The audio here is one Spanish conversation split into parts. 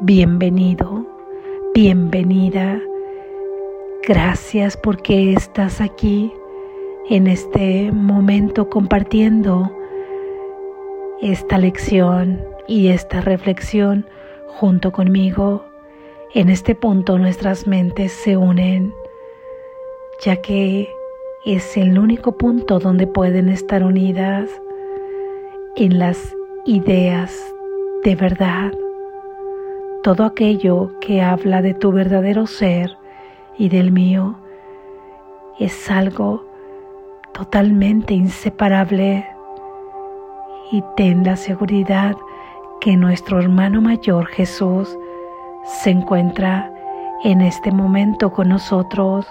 Bienvenido, bienvenida. Gracias porque estás aquí en este momento compartiendo esta lección y esta reflexión junto conmigo. En este punto nuestras mentes se unen, ya que es el único punto donde pueden estar unidas en las ideas de verdad. Todo aquello que habla de tu verdadero ser y del mío es algo totalmente inseparable y ten la seguridad que nuestro hermano mayor Jesús se encuentra en este momento con nosotros.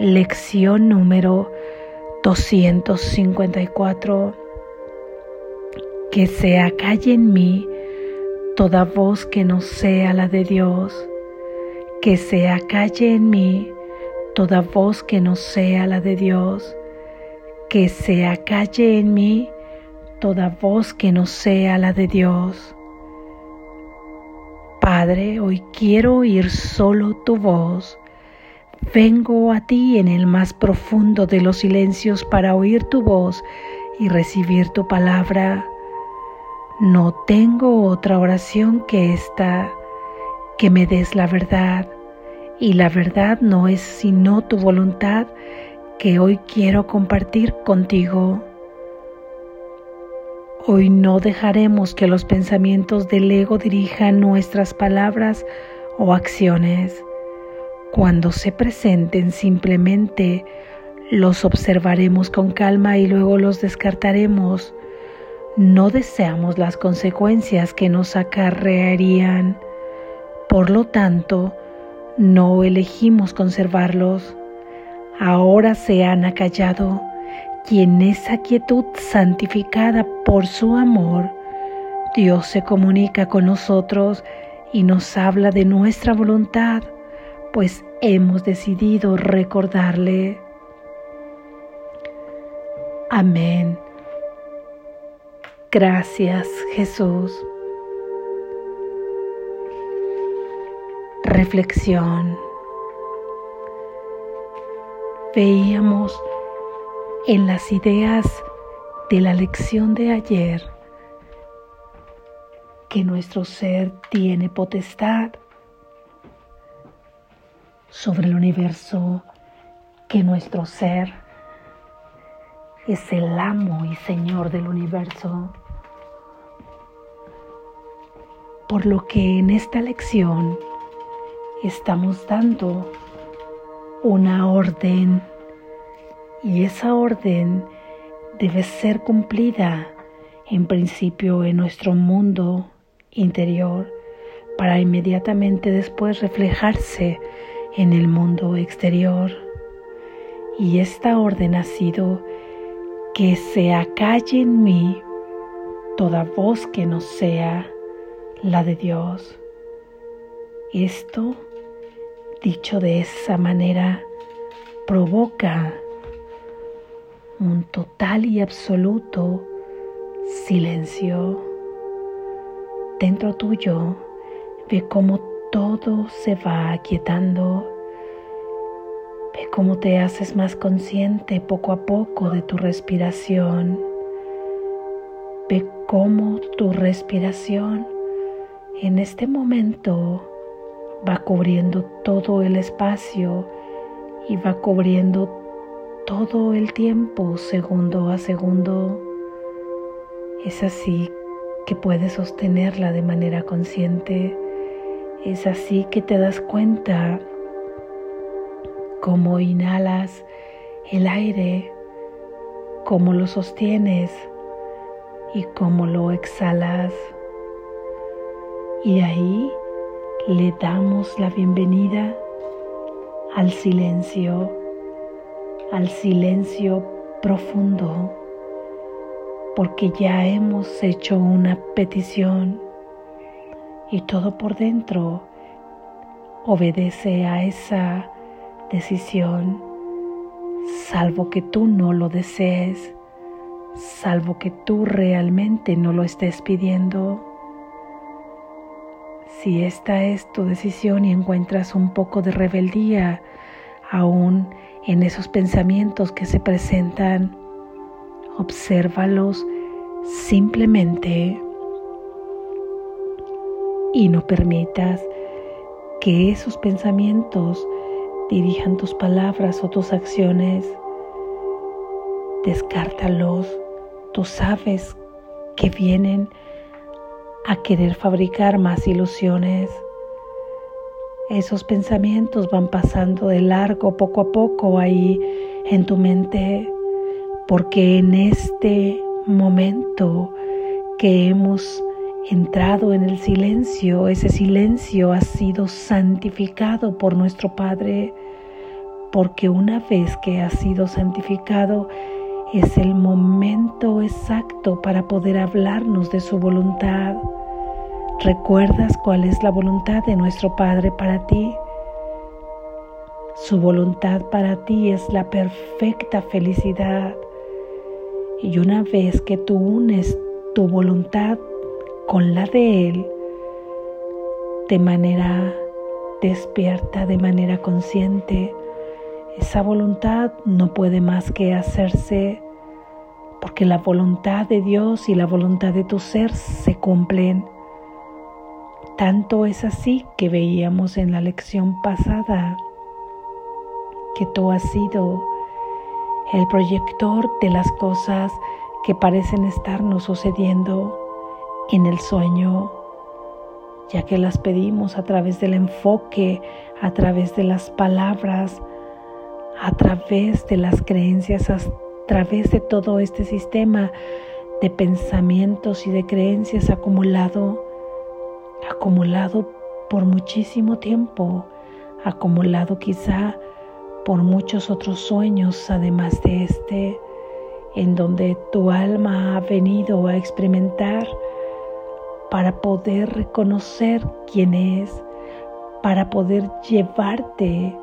Lección número 254. Que se acalle en mí toda voz que no sea la de Dios. Que se acalle en mí toda voz que no sea la de Dios. Que se acalle en mí toda voz que no sea la de Dios. Padre, hoy quiero oír solo tu voz. Vengo a ti en el más profundo de los silencios para oír tu voz y recibir tu palabra. No tengo otra oración que esta, que me des la verdad. Y la verdad no es sino tu voluntad que hoy quiero compartir contigo. Hoy no dejaremos que los pensamientos del ego dirijan nuestras palabras o acciones. Cuando se presenten simplemente los observaremos con calma y luego los descartaremos. No deseamos las consecuencias que nos acarrearían. Por lo tanto, no elegimos conservarlos. Ahora se han acallado y en esa quietud santificada por su amor, Dios se comunica con nosotros y nos habla de nuestra voluntad, pues hemos decidido recordarle. Amén. Gracias Jesús. Reflexión. Veíamos en las ideas de la lección de ayer que nuestro ser tiene potestad sobre el universo, que nuestro ser es el amo y señor del universo. Por lo que en esta lección estamos dando una orden y esa orden debe ser cumplida en principio en nuestro mundo interior para inmediatamente después reflejarse en el mundo exterior. Y esta orden ha sido que se acalle en mí toda voz que no sea la de Dios. Esto, dicho de esa manera, provoca un total y absoluto silencio. Dentro tuyo ve cómo todo se va aquietando. Ve cómo te haces más consciente poco a poco de tu respiración. Ve cómo tu respiración en este momento va cubriendo todo el espacio y va cubriendo todo el tiempo, segundo a segundo. Es así que puedes sostenerla de manera consciente. Es así que te das cuenta cómo inhalas el aire, cómo lo sostienes y cómo lo exhalas. Y ahí le damos la bienvenida al silencio al silencio profundo, porque ya hemos hecho una petición y todo por dentro obedece a esa decisión, salvo que tú no lo desees, salvo que tú realmente no lo estés pidiendo. Si esta es tu decisión y encuentras un poco de rebeldía aún en esos pensamientos que se presentan, obsérvalos simplemente y no permitas que esos pensamientos dirijan tus palabras o tus acciones. Descártalos. Tú sabes que vienen a querer fabricar más ilusiones. Esos pensamientos van pasando de largo poco a poco ahí en tu mente, porque en este momento que hemos entrado en el silencio, ese silencio ha sido santificado por nuestro Padre, porque una vez que ha sido santificado, es el momento exacto para poder hablarnos de su voluntad. ¿Recuerdas cuál es la voluntad de nuestro Padre para ti? Su voluntad para ti es la perfecta felicidad. Y una vez que tú unes tu voluntad con la de Él, de manera despierta, de manera consciente, esa voluntad no puede más que hacerse porque la voluntad de Dios y la voluntad de tu ser se cumplen. Tanto es así que veíamos en la lección pasada que tú has sido el proyector de las cosas que parecen estarnos sucediendo en el sueño, ya que las pedimos a través del enfoque, a través de las palabras, a través de las creencias, través de todo este sistema de pensamientos y de creencias acumulado, acumulado por muchísimo tiempo, acumulado quizá por muchos otros sueños además de este, en donde tu alma ha venido a experimentar para poder reconocer quién es, para poder llevarte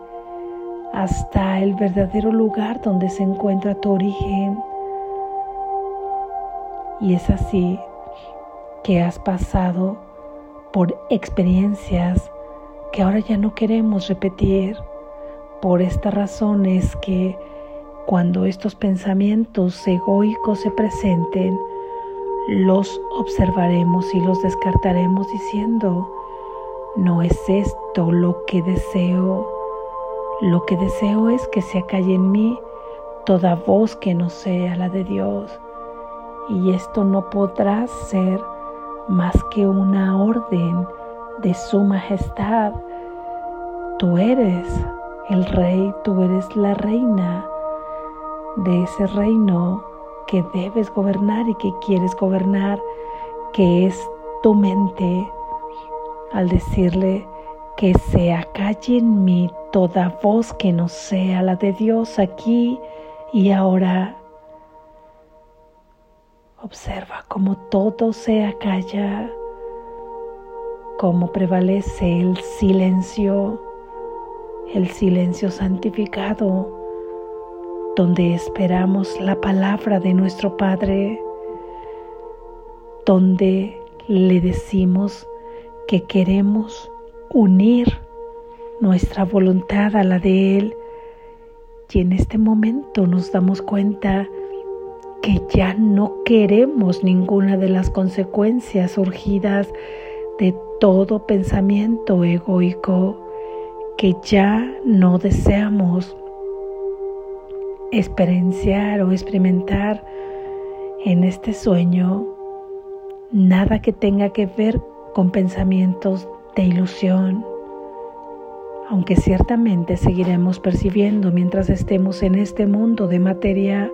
hasta el verdadero lugar donde se encuentra tu origen. Y es así que has pasado por experiencias que ahora ya no queremos repetir. Por esta razón es que cuando estos pensamientos egoicos se presenten, los observaremos y los descartaremos diciendo, no es esto lo que deseo lo que deseo es que se acalle en mí toda voz que no sea la de Dios. Y esto no podrá ser más que una orden de su majestad. Tú eres el rey, tú eres la reina de ese reino que debes gobernar y que quieres gobernar, que es tu mente. Al decirle, que se acalle en mí toda voz que no sea la de Dios aquí y ahora. Observa cómo todo se acalla, cómo prevalece el silencio, el silencio santificado, donde esperamos la palabra de nuestro Padre, donde le decimos que queremos unir nuestra voluntad a la de Él. Y en este momento nos damos cuenta que ya no queremos ninguna de las consecuencias surgidas de todo pensamiento egoico, que ya no deseamos experienciar o experimentar en este sueño. Nada que tenga que ver con pensamientos de ilusión, aunque ciertamente seguiremos percibiendo mientras estemos en este mundo de materia,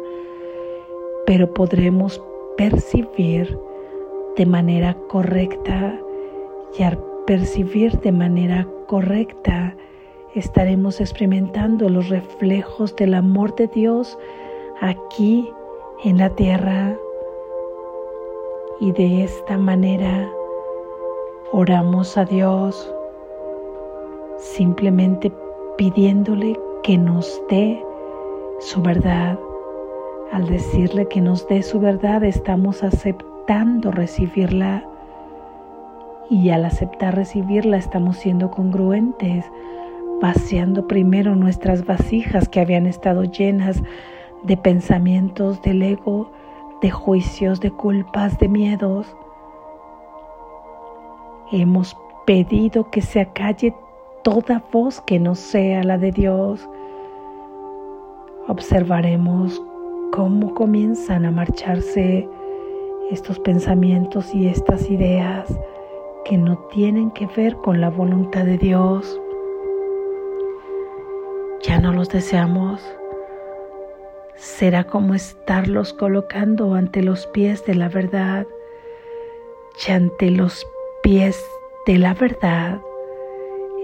pero podremos percibir de manera correcta y al percibir de manera correcta estaremos experimentando los reflejos del amor de Dios aquí en la tierra. Y de esta manera Oramos a Dios simplemente pidiéndole que nos dé su verdad. Al decirle que nos dé su verdad, estamos aceptando recibirla Y al aceptar recibirla estamos siendo congruentes, vaciando primero nuestras vasijas que habían estado llenas de pensamientos del ego, de juicios, de culpas, de miedos. Hemos pedido que se acalle toda voz que no sea la de Dios. Observaremos cómo comienzan a marcharse estos pensamientos y estas ideas que no tienen que ver con la voluntad de Dios. Ya no los deseamos. Será como estarlos colocando ante los pies de la verdad y ante los pies de la verdad.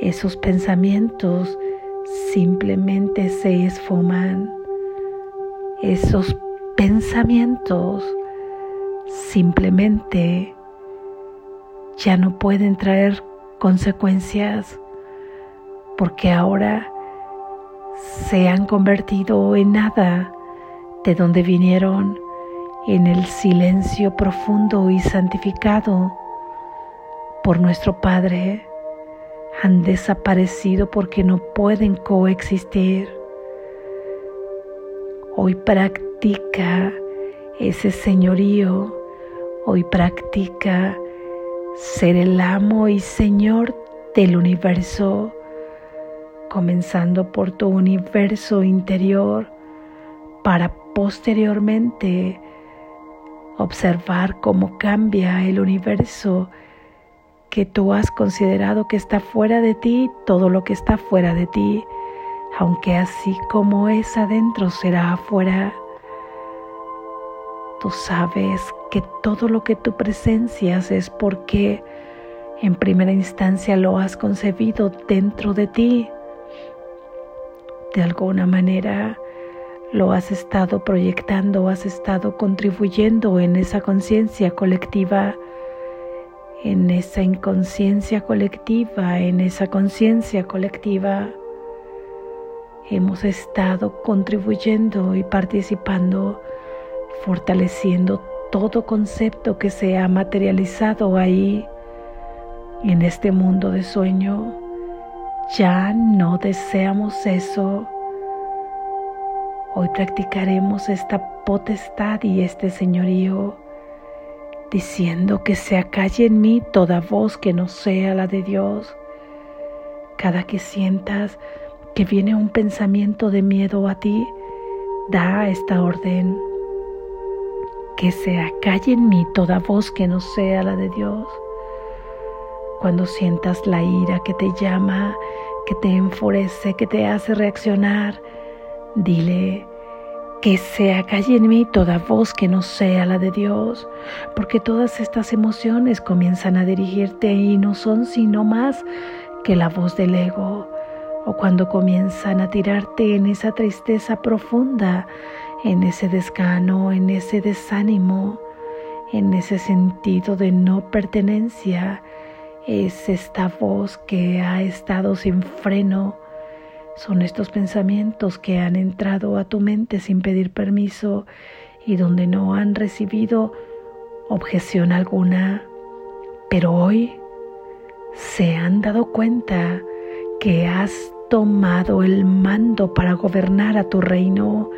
Esos pensamientos simplemente se esfuman. Esos pensamientos simplemente ya no pueden traer consecuencias porque ahora se han convertido en nada de donde vinieron en el silencio profundo y santificado por nuestro Padre han desaparecido porque no pueden coexistir. Hoy practica ese señorío, hoy practica ser el amo y señor del universo, comenzando por tu universo interior para posteriormente observar cómo cambia el universo que tú has considerado que está fuera de ti, todo lo que está fuera de ti, aunque así como es adentro será afuera. Tú sabes que todo lo que tú presencias es porque en primera instancia lo has concebido dentro de ti. De alguna manera lo has estado proyectando, has estado contribuyendo en esa conciencia colectiva, en esa inconsciencia colectiva, en esa conciencia colectiva. Hemos estado contribuyendo y participando fortaleciendo todo concepto que se ha materializado ahí en este mundo de sueño. Ya no deseamos eso. Hoy practicaremos esta potestad y este señorío, diciendo que se acalle en mí toda voz que no sea la de Dios. Cada que sientas que viene un pensamiento de miedo a ti, da esta orden que se acalle en mí toda voz que no sea la de Dios. Cuando sientas la ira que te llama, que te enfurece, que te hace reaccionar, dile que se acalle en mí toda voz que no sea la de Dios, porque todas estas emociones comienzan a dirigirte y no son sino más que la voz del ego, o cuando comienzan a tirarte en esa tristeza profunda en ese desgano, en ese desánimo, en ese sentido de no pertenencia, es esta voz que ha estado sin freno. Son estos pensamientos que han entrado a tu mente sin pedir permiso y donde no han recibido objeción alguna. Pero hoy se han dado cuenta que has tomado el mando para gobernar a tu reino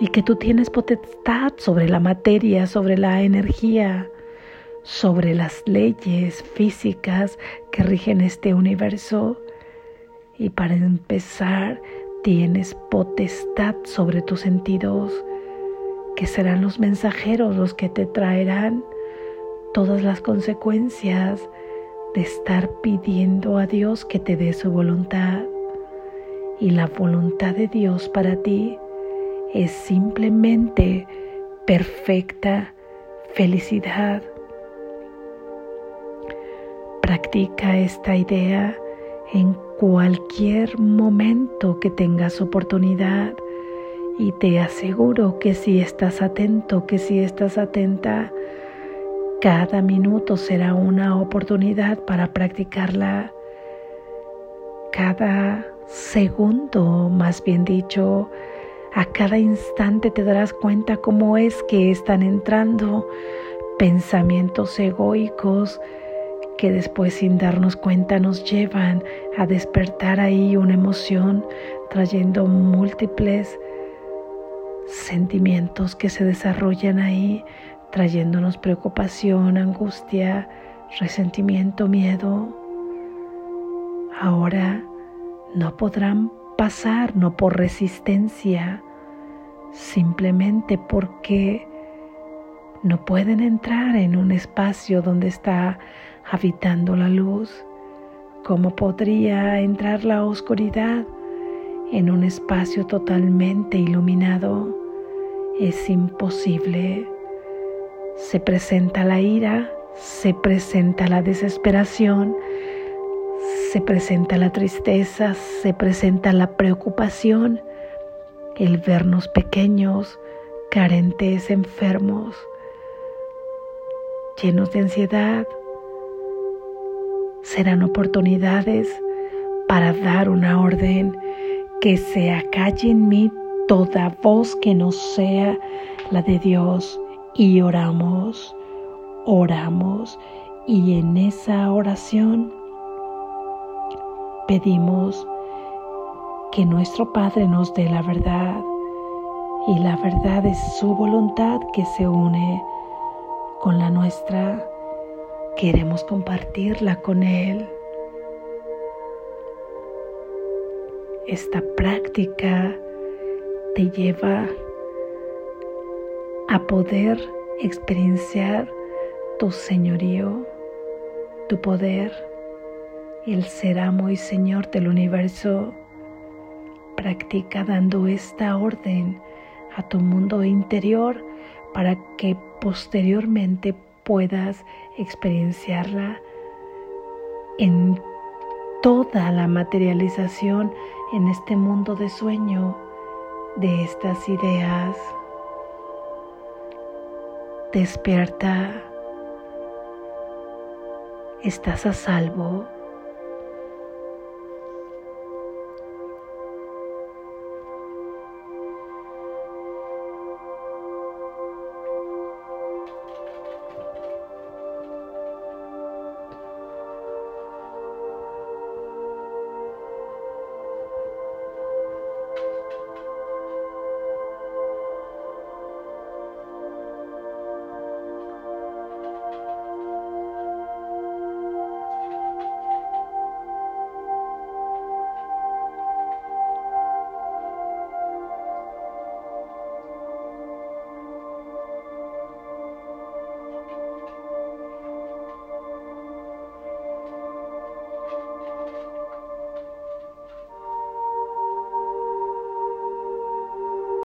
y que tú tienes potestad sobre la materia, sobre la energía, sobre las leyes físicas que rigen este universo. Y para empezar, tienes potestad sobre tus sentidos, que serán los mensajeros los que te traerán todas las consecuencias de estar pidiendo a Dios que te dé su voluntad. Y la voluntad de Dios para ti es simplemente perfecta felicidad. Practica esta idea en cualquier momento que tengas oportunidad y te aseguro que si estás atento, que si estás atenta, cada minuto será una oportunidad para practicarla. Cada segundo, más bien dicho, a cada instante te darás cuenta cómo es que están entrando pensamientos egoicos que después sin darnos cuenta nos llevan a despertar ahí una emoción trayendo múltiples sentimientos que se desarrollan ahí, trayéndonos preocupación, angustia, resentimiento, miedo. Ahora no podrán pasar, no por resistencia, simplemente porque no pueden entrar en un espacio donde está habitando la luz. ¿Cómo podría entrar la oscuridad en un espacio totalmente iluminado? Es imposible. Se presenta la ira, se presenta la desesperación, se presenta la tristeza, se presenta la preocupación, el vernos pequeños, carentes, enfermos, llenos de ansiedad. Serán oportunidades para dar una orden que se acalle en mí toda voz que no sea la de Dios y oramos, oramos y en esa oración pedimos que nuestro Padre nos dé la verdad y la verdad es su voluntad que se une con la nuestra. Queremos compartirla con Él. Esta práctica te lleva a poder experienciar tu señorío, tu poder, el ser amo y Señor del universo. Practica dando esta orden a tu mundo interior para que posteriormente puedas experienciarla en toda la materialización en este mundo de sueño de estas ideas. Despierta. Estás a salvo.